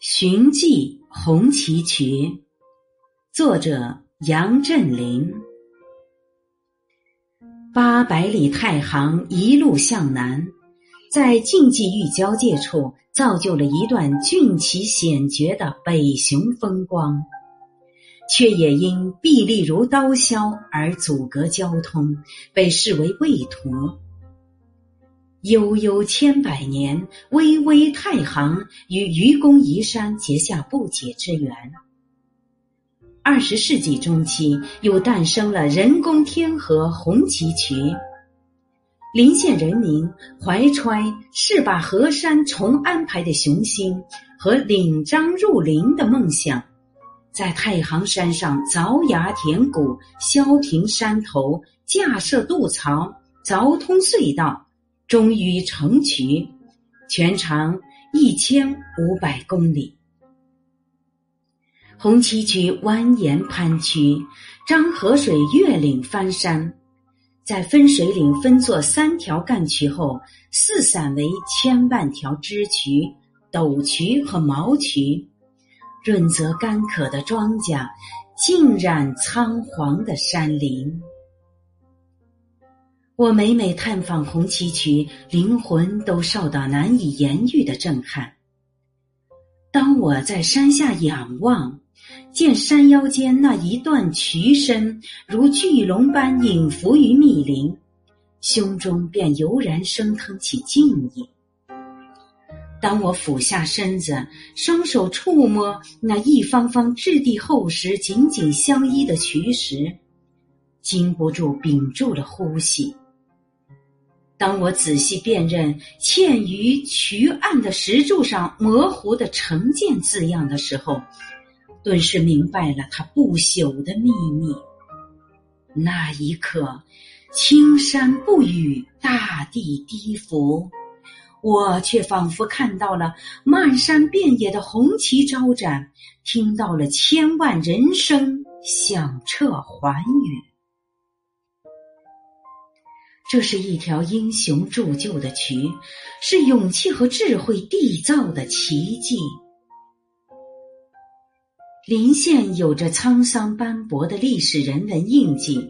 寻迹红旗渠，作者杨振林。八百里太行一路向南，在晋冀豫交界处，造就了一段峻奇险绝的北雄风光，却也因壁立如刀削而阻隔交通，被视为畏途。悠悠千百年，巍巍太行与愚公移山结下不解之缘。二十世纪中期，又诞生了人工天河红旗渠。临县人民怀揣誓把河山重安排的雄心和领章入林的梦想，在太行山上凿崖填谷、削平山头、架设渡槽、凿通隧道。终于成渠，全长一千五百公里。红旗渠蜿蜒盘曲，漳河水越岭翻山，在分水岭分作三条干渠后，四散为千万条支渠、陡渠和毛渠，润泽干渴的庄稼，浸染苍黄的山林。我每每探访红旗渠，灵魂都受到难以言喻的震撼。当我在山下仰望，见山腰间那一段渠身如巨龙般隐伏于密林，胸中便油然升腾起敬意。当我俯下身子，双手触摸那一方方质地厚实、紧紧相依的渠石，禁不住屏住了呼吸。当我仔细辨认嵌于渠岸的石柱上模糊的“成见”字样的时候，顿时明白了它不朽的秘密。那一刻，青山不语，大地低伏，我却仿佛看到了漫山遍野的红旗招展，听到了千万人声响彻寰宇。这是一条英雄铸就的渠，是勇气和智慧缔造的奇迹。临县有着沧桑斑驳的历史人文印记，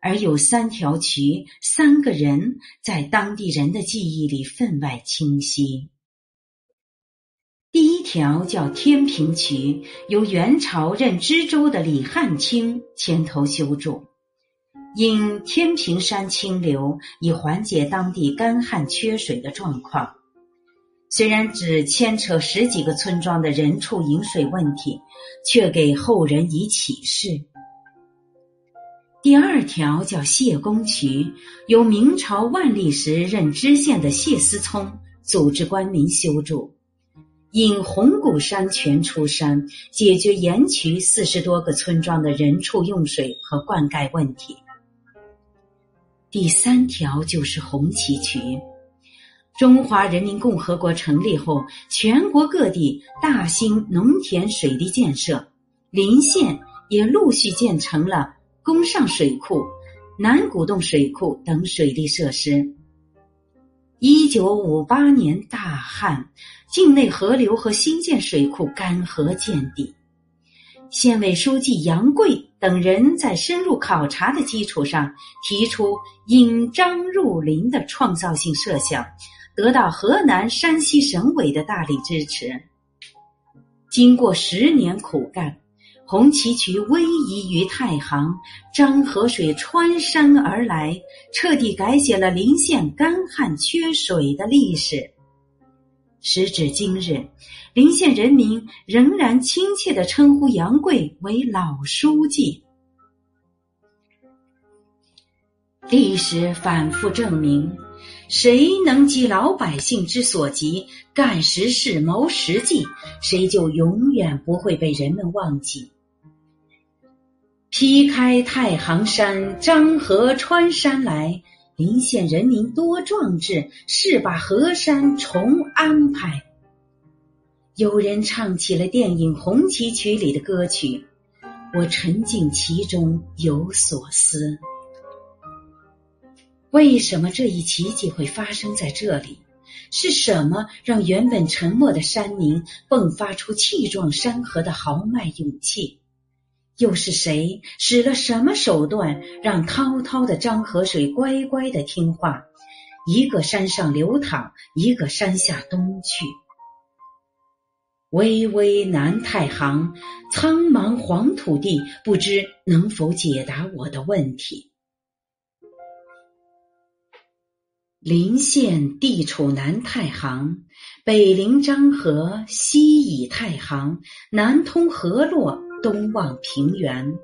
而有三条渠、三个人，在当地人的记忆里分外清晰。第一条叫天平渠，由元朝任知州的李汉卿牵头修筑。因天平山清流，以缓解当地干旱缺水的状况。虽然只牵扯十几个村庄的人畜饮水问题，却给后人以启示。第二条叫谢公渠，由明朝万历时任知县的谢思聪组织官民修筑，引红谷山泉出山，解决盐渠四十多个村庄的人畜用水和灌溉问题。第三条就是红旗渠。中华人民共和国成立后，全国各地大兴农田水利建设，临县也陆续建成了宫上水库、南古洞水库等水利设施。一九五八年大旱，境内河流和新建水库干涸见底。县委书记杨贵等人在深入考察的基础上，提出引漳入林的创造性设想，得到河南、山西省委的大力支持。经过十年苦干，红旗渠逶迤于太行，漳河水穿山而来，彻底改写了临县干旱缺水的历史。时至今日，临县人民仍然亲切的称呼杨贵为老书记。历史反复证明，谁能急老百姓之所急，干实事、谋实际，谁就永远不会被人们忘记。劈开太行山，漳河穿山来。临县人民多壮志，誓把河山重安排。有人唱起了电影《红旗渠》里的歌曲，我沉浸其中，有所思。为什么这一奇迹会发生在这里？是什么让原本沉默的山民迸发出气壮山河的豪迈勇气？又是谁使了什么手段，让滔滔的漳河水乖乖的听话，一个山上流淌，一个山下东去？巍巍南太行，苍茫黄土地，不知能否解答我的问题？临县地处南太行，北临漳河，西倚太行，南通河洛，东望平原，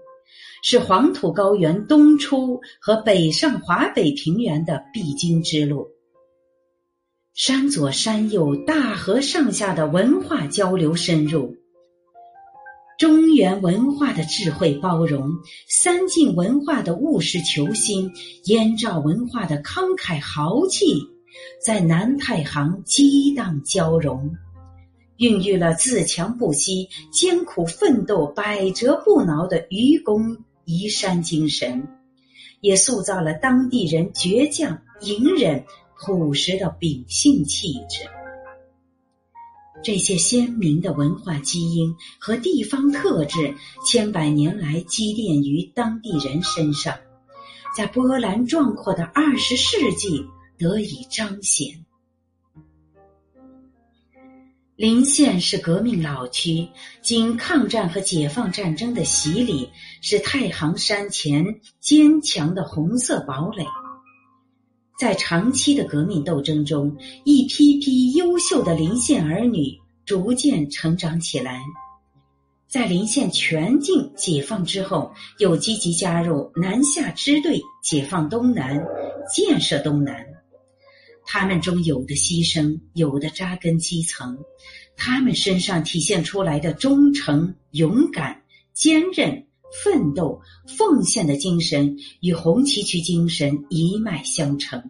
是黄土高原东出和北上华北平原的必经之路。山左山右，大河上下的文化交流深入。中原文化的智慧包容，三晋文化的务实求新，燕赵文化的慷慨豪气，在南太行激荡交融，孕育了自强不息、艰苦奋斗、百折不挠的愚公移山精神，也塑造了当地人倔强、隐忍、朴实的秉性气质。这些鲜明的文化基因和地方特质，千百年来积淀于当地人身上，在波澜壮阔的二十世纪得以彰显。临县是革命老区，经抗战和解放战争的洗礼，是太行山前坚强的红色堡垒。在长期的革命斗争中，一批批优秀的临县儿女逐渐成长起来。在临县全境解放之后，又积极加入南下支队，解放东南，建设东南。他们中有的牺牲，有的扎根基层。他们身上体现出来的忠诚、勇敢、坚韧。奋斗、奉献的精神与红旗渠精神一脉相承。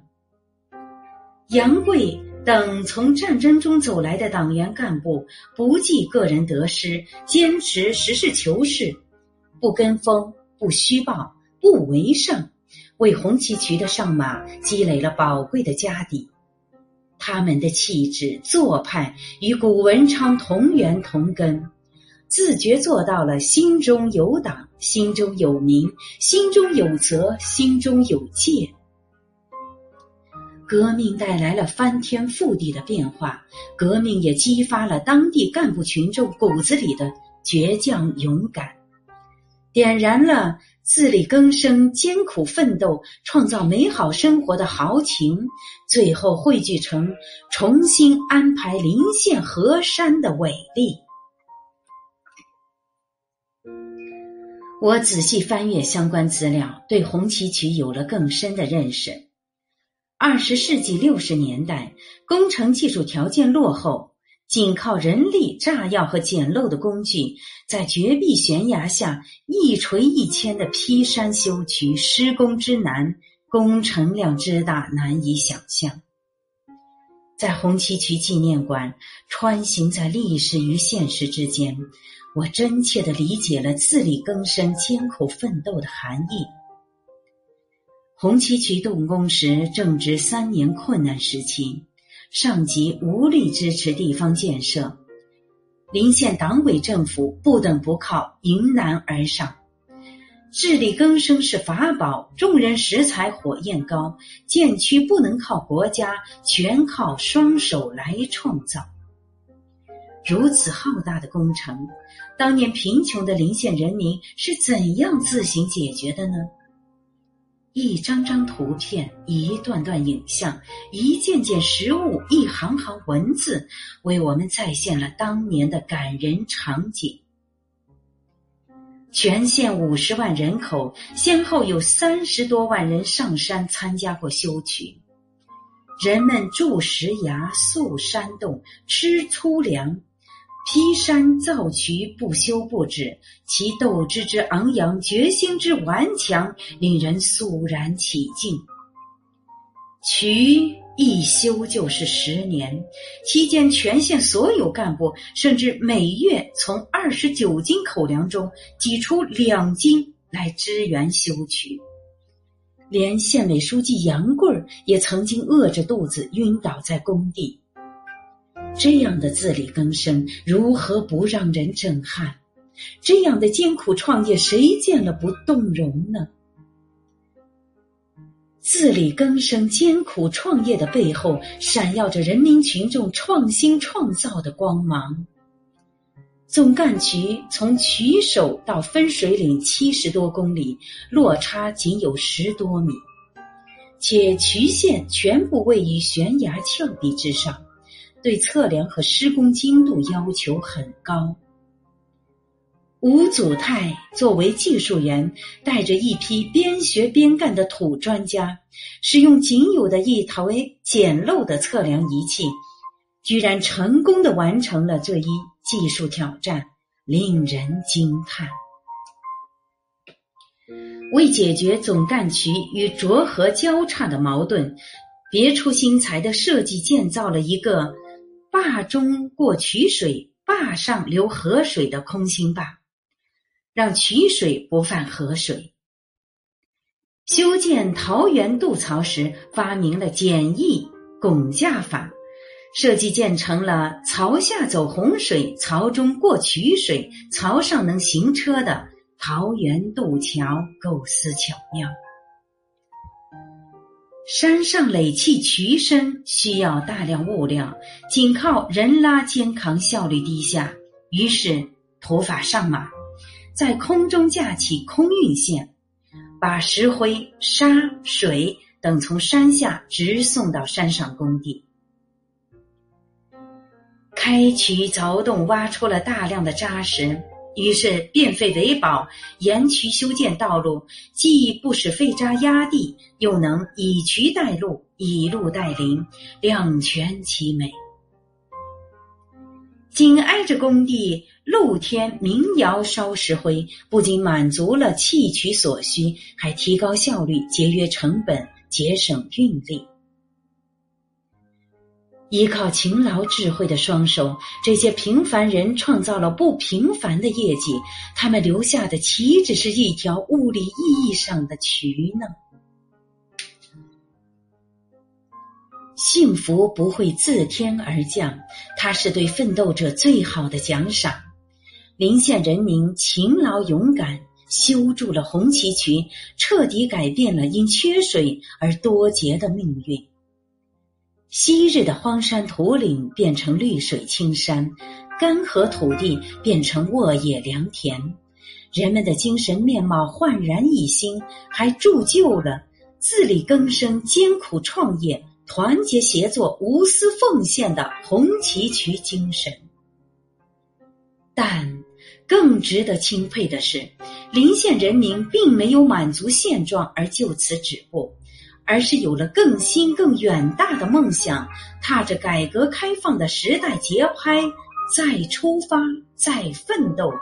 杨贵等从战争中走来的党员干部，不计个人得失，坚持实事求是，不跟风、不虚报、不为上，为红旗渠的上马积累了宝贵的家底。他们的气质、做派与古文昌同源同根。自觉做到了心中有党，心中有民，心中有责，心中有戒。革命带来了翻天覆地的变化，革命也激发了当地干部群众骨子里的倔强勇敢，点燃了自力更生、艰苦奋斗、创造美好生活的豪情，最后汇聚成重新安排临县河山的伟力。我仔细翻阅相关资料，对红旗渠有了更深的认识。二十世纪六十年代，工程技术条件落后，仅靠人力、炸药和简陋的工具，在绝壁悬崖下一锤一铅的劈山修渠，施工之难，工程量之大，难以想象。在红旗渠纪念馆穿行在历史与现实之间。我真切的理解了自力更生、艰苦奋斗的含义。红旗渠动工时正值三年困难时期，上级无力支持地方建设，临县党委政府不等不靠，迎难而上。自力更生是法宝，众人拾柴火焰高，建区不能靠国家，全靠双手来创造。如此浩大的工程，当年贫穷的临县人民是怎样自行解决的呢？一张张图片，一段段影像，一件件实物，一行行文字，为我们再现了当年的感人场景。全县五十万人口，先后有三十多万人上山参加过修渠，人们筑石崖、塑山洞、吃粗粮。劈山造渠不休不止，其斗志之昂扬，决心之顽强，令人肃然起敬。渠一修就是十年，期间全县所有干部甚至每月从二十九斤口粮中挤出两斤来支援修渠。连县委书记杨贵儿也曾经饿着肚子晕倒在工地。这样的自力更生，如何不让人震撼？这样的艰苦创业，谁见了不动容呢？自力更生、艰苦创业的背后，闪耀着人民群众创新创造的光芒。总干渠从渠首到分水岭七十多公里，落差仅有十多米，且渠线全部位于悬崖峭壁之上，对测量和施工精度要求很高。吴祖泰作为技术员，带着一批边学边干的土专家，使用仅有的一台简陋的测量仪器，居然成功的完成了这一技术挑战，令人惊叹。为解决总干渠与浊河交叉的矛盾，别出心裁的设计建造了一个坝中过渠水、坝上流河水的空心坝。让渠水不犯河水。修建桃园渡槽时，发明了简易拱架法，设计建成了槽下走洪水、槽中过渠水、槽上能行车的桃园渡桥，构思巧妙。山上垒砌渠身需要大量物料，仅靠人拉肩扛效率低下，于是土法上马。在空中架起空运线，把石灰、沙、水等从山下直送到山上工地。开渠凿洞挖出了大量的渣石，于是变废为宝，沿渠修建道路，既不使废渣压地，又能以渠带路，以路带林，两全其美。紧挨着工地。露天民窑烧石灰，不仅满足了砌渠所需，还提高效率、节约成本、节省运力。依靠勤劳智慧的双手，这些平凡人创造了不平凡的业绩。他们留下的岂止是一条物理意义上的渠呢？幸福不会自天而降，它是对奋斗者最好的奖赏。临县人民勤劳勇敢，修筑了红旗渠，彻底改变了因缺水而多劫的命运。昔日的荒山土岭变成绿水青山，干涸土地变成沃野良田，人们的精神面貌焕然一新，还铸就了自力更生、艰苦创业、团结协作、无私奉献的红旗渠精神。但。更值得钦佩的是，临县人民并没有满足现状而就此止步，而是有了更新更远大的梦想，踏着改革开放的时代节拍，再出发，再奋斗，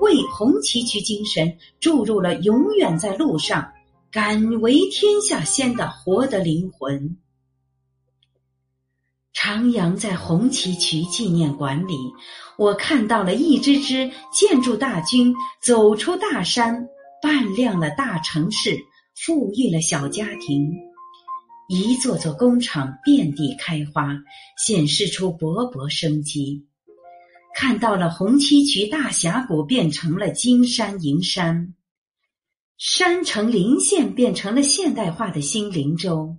为红旗渠精神注入了永远在路上、敢为天下先的活的灵魂。徜徉在红旗渠纪念馆里，我看到了一支支建筑大军走出大山，扮亮了大城市，富裕了小家庭。一座座工厂遍地开花，显示出勃勃生机。看到了红旗渠大峡谷变成了金山银山，山城临县变成了现代化的新灵州。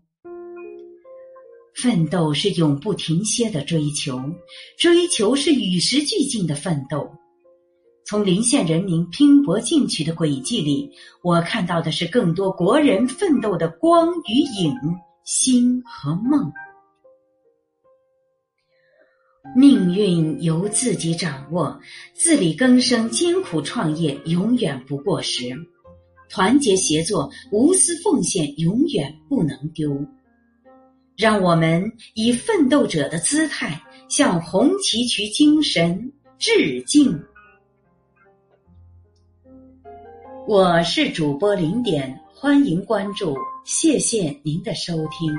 奋斗是永不停歇的追求，追求是与时俱进的奋斗。从临县人民拼搏进取的轨迹里，我看到的是更多国人奋斗的光与影、心和梦。命运由自己掌握，自力更生、艰苦创业永远不过时，团结协作、无私奉献永远不能丢。让我们以奋斗者的姿态向红旗渠精神致敬。我是主播零点，欢迎关注，谢谢您的收听。